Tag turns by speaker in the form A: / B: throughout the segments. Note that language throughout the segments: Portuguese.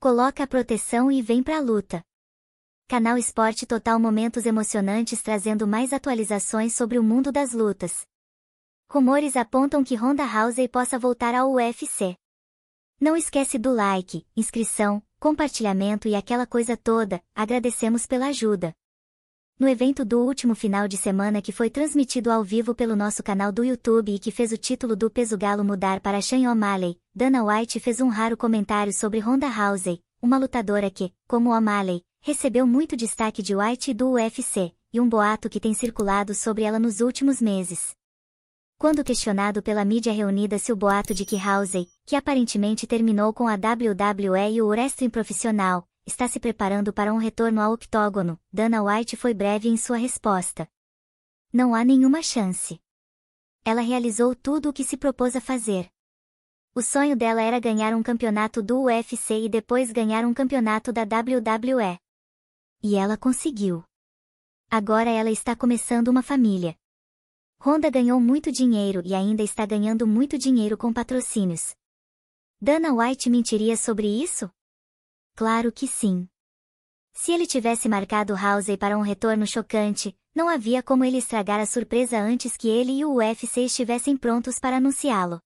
A: coloca a proteção e vem pra luta. Canal Esporte Total Momentos emocionantes trazendo mais atualizações sobre o mundo das lutas. Rumores apontam que Ronda Rousey possa voltar ao UFC. Não esquece do like, inscrição, compartilhamento e aquela coisa toda, agradecemos pela ajuda. No evento do último final de semana que foi transmitido ao vivo pelo nosso canal do YouTube e que fez o título do peso galo mudar para Sean O'Malley, Dana White fez um raro comentário sobre Ronda Rousey, uma lutadora que, como O'Malley, recebeu muito destaque de White e do UFC, e um boato que tem circulado sobre ela nos últimos meses. Quando questionado pela mídia reunida se o boato de que Rousey, que aparentemente terminou com a WWE e o wrestling profissional, está se preparando para um retorno ao octógono, Dana White foi breve em sua resposta. Não há nenhuma chance. Ela realizou tudo o que se propôs a fazer. O sonho dela era ganhar um campeonato do UFC e depois ganhar um campeonato da WWE. E ela conseguiu. Agora ela está começando uma família. Honda ganhou muito dinheiro e ainda está ganhando muito dinheiro com patrocínios. Dana White mentiria sobre isso? Claro que sim. Se ele tivesse marcado Housey para um retorno chocante, não havia como ele estragar a surpresa antes que ele e o UFC estivessem prontos para anunciá-lo.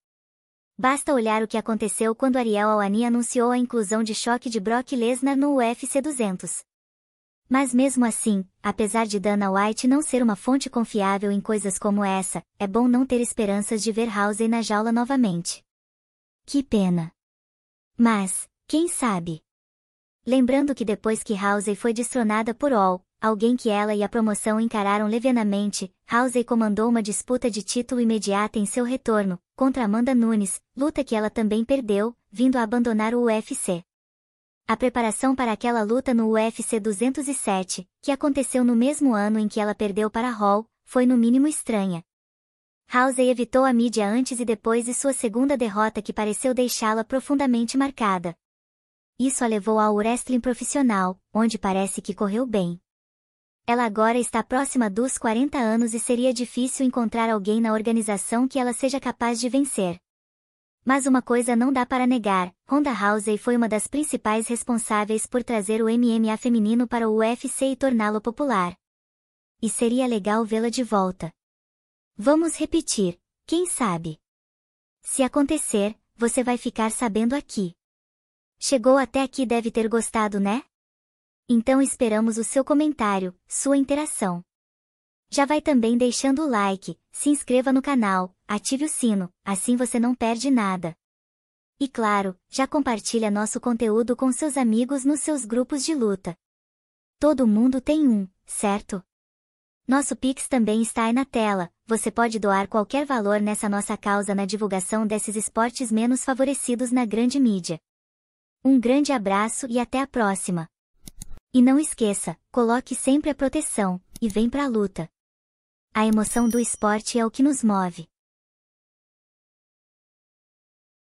A: Basta olhar o que aconteceu quando Ariel Alani anunciou a inclusão de choque de Brock Lesnar no UFC 200. Mas mesmo assim, apesar de Dana White não ser uma fonte confiável em coisas como essa, é bom não ter esperanças de ver Housey na jaula novamente. Que pena. Mas, quem sabe? Lembrando que depois que Housey foi destronada por All, alguém que ela e a promoção encararam levianamente, Housey comandou uma disputa de título imediata em seu retorno, contra Amanda Nunes, luta que ela também perdeu, vindo a abandonar o UFC. A preparação para aquela luta no UFC 207, que aconteceu no mesmo ano em que ela perdeu para Hall, foi no mínimo estranha. Housey evitou a mídia antes e depois de sua segunda derrota que pareceu deixá-la profundamente marcada. Isso a levou ao wrestling profissional, onde parece que correu bem. Ela agora está próxima dos 40 anos e seria difícil encontrar alguém na organização que ela seja capaz de vencer. Mas uma coisa não dá para negar, Ronda Rousey foi uma das principais responsáveis por trazer o MMA feminino para o UFC e torná-lo popular. E seria legal vê-la de volta. Vamos repetir, quem sabe? Se acontecer, você vai ficar sabendo aqui. Chegou até aqui deve ter gostado, né? Então esperamos o seu comentário, sua interação. Já vai também deixando o like, se inscreva no canal, ative o sino, assim você não perde nada. E claro, já compartilha nosso conteúdo com seus amigos nos seus grupos de luta. Todo mundo tem um, certo? Nosso Pix também está aí na tela, você pode doar qualquer valor nessa nossa causa na divulgação desses esportes menos favorecidos na grande mídia. Um grande abraço e até a próxima. E não esqueça, coloque sempre a proteção, e vem pra luta. A emoção do esporte é o que nos move.